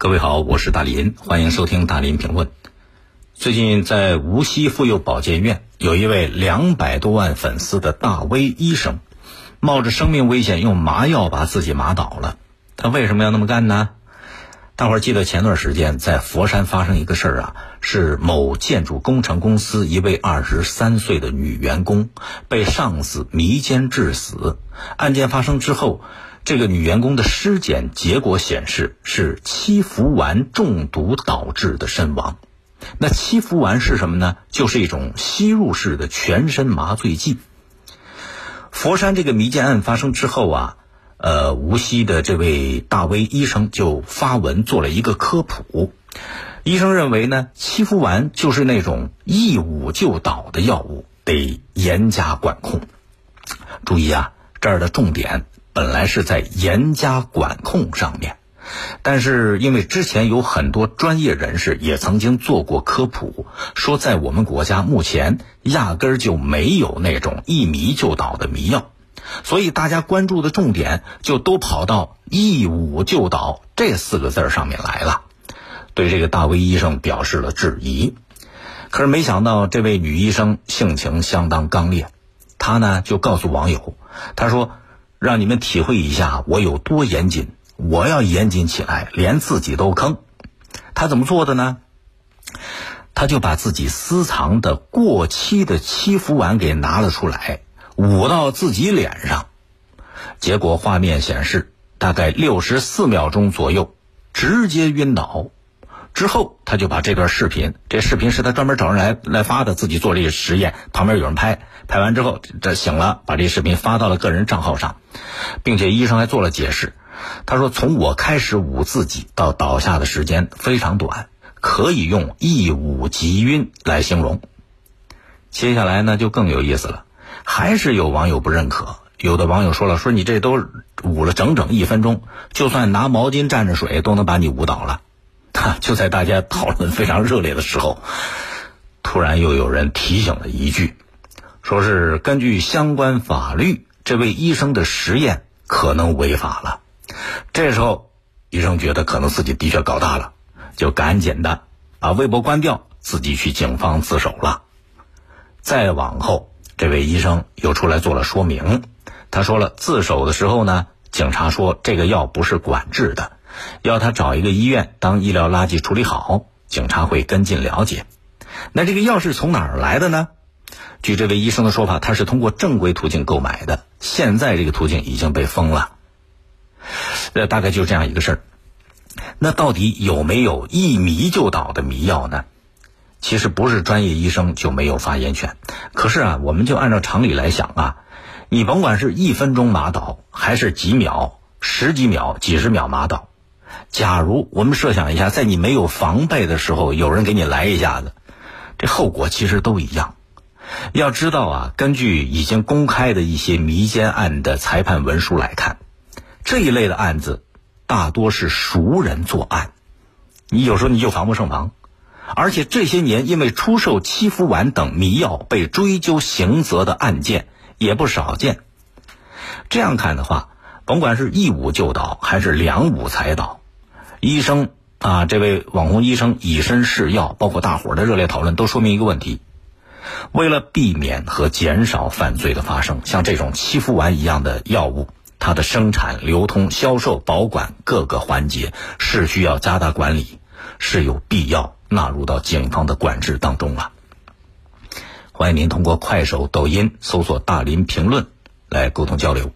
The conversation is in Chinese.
各位好，我是大林，欢迎收听大林评论。最近在无锡妇幼保健院，有一位两百多万粉丝的大 V 医生，冒着生命危险用麻药把自己麻倒了。他为什么要那么干呢？大伙儿记得前段时间在佛山发生一个事儿啊，是某建筑工程公司一位二十三岁的女员工被上司迷奸致死。案件发生之后。这个女员工的尸检结果显示是七氟烷中毒导致的身亡。那七氟烷是什么呢？就是一种吸入式的全身麻醉剂。佛山这个迷奸案发生之后啊，呃，无锡的这位大 V 医生就发文做了一个科普。医生认为呢，七氟烷就是那种一捂就倒的药物，得严加管控。注意啊，这儿的重点。本来是在严加管控上面，但是因为之前有很多专业人士也曾经做过科普，说在我们国家目前压根儿就没有那种一迷就倒的迷药，所以大家关注的重点就都跑到“一捂就倒”这四个字儿上面来了，对这个大威医生表示了质疑。可是没想到这位女医生性情相当刚烈，她呢就告诉网友，她说。让你们体会一下我有多严谨，我要严谨起来，连自己都坑。他怎么做的呢？他就把自己私藏的过期的七氟烷给拿了出来，捂到自己脸上，结果画面显示，大概六十四秒钟左右，直接晕倒。之后，他就把这段视频，这视频是他专门找人来来发的，自己做这个实验，旁边有人拍，拍完之后这醒了，把这视频发到了个人账号上，并且医生还做了解释。他说：“从我开始捂自己到倒下的时间非常短，可以用一捂即晕来形容。”接下来呢，就更有意思了，还是有网友不认可，有的网友说了：“说你这都捂了整整一分钟，就算拿毛巾蘸着水都能把你捂倒了。” 就在大家讨论非常热烈的时候，突然又有人提醒了一句，说是根据相关法律，这位医生的实验可能违法了。这时候，医生觉得可能自己的确搞大了，就赶紧的把微博关掉，自己去警方自首了。再往后，这位医生又出来做了说明，他说了，自首的时候呢，警察说这个药不是管制的。要他找一个医院当医疗垃圾处理好，警察会跟进了解。那这个药是从哪儿来的呢？据这位医生的说法，他是通过正规途径购买的，现在这个途径已经被封了。呃，大概就这样一个事儿。那到底有没有一迷就倒的迷药呢？其实不是专业医生就没有发言权。可是啊，我们就按照常理来想啊，你甭管是一分钟麻倒，还是几秒、十几秒、几十秒麻倒。假如我们设想一下，在你没有防备的时候，有人给你来一下子，这后果其实都一样。要知道啊，根据已经公开的一些迷奸案的裁判文书来看，这一类的案子大多是熟人作案，你有时候你就防不胜防。而且这些年因为出售七氟烷等迷药被追究刑责的案件也不少见。这样看的话，甭管是一捂就倒，还是两捂才倒。医生啊，这位网红医生以身试药，包括大伙儿的热烈讨论，都说明一个问题：为了避免和减少犯罪的发生，像这种七氟烷一样的药物，它的生产、流通、销售、保管各个环节是需要加大管理，是有必要纳入到警方的管制当中了。欢迎您通过快手、抖音搜索“大林评论”来沟通交流。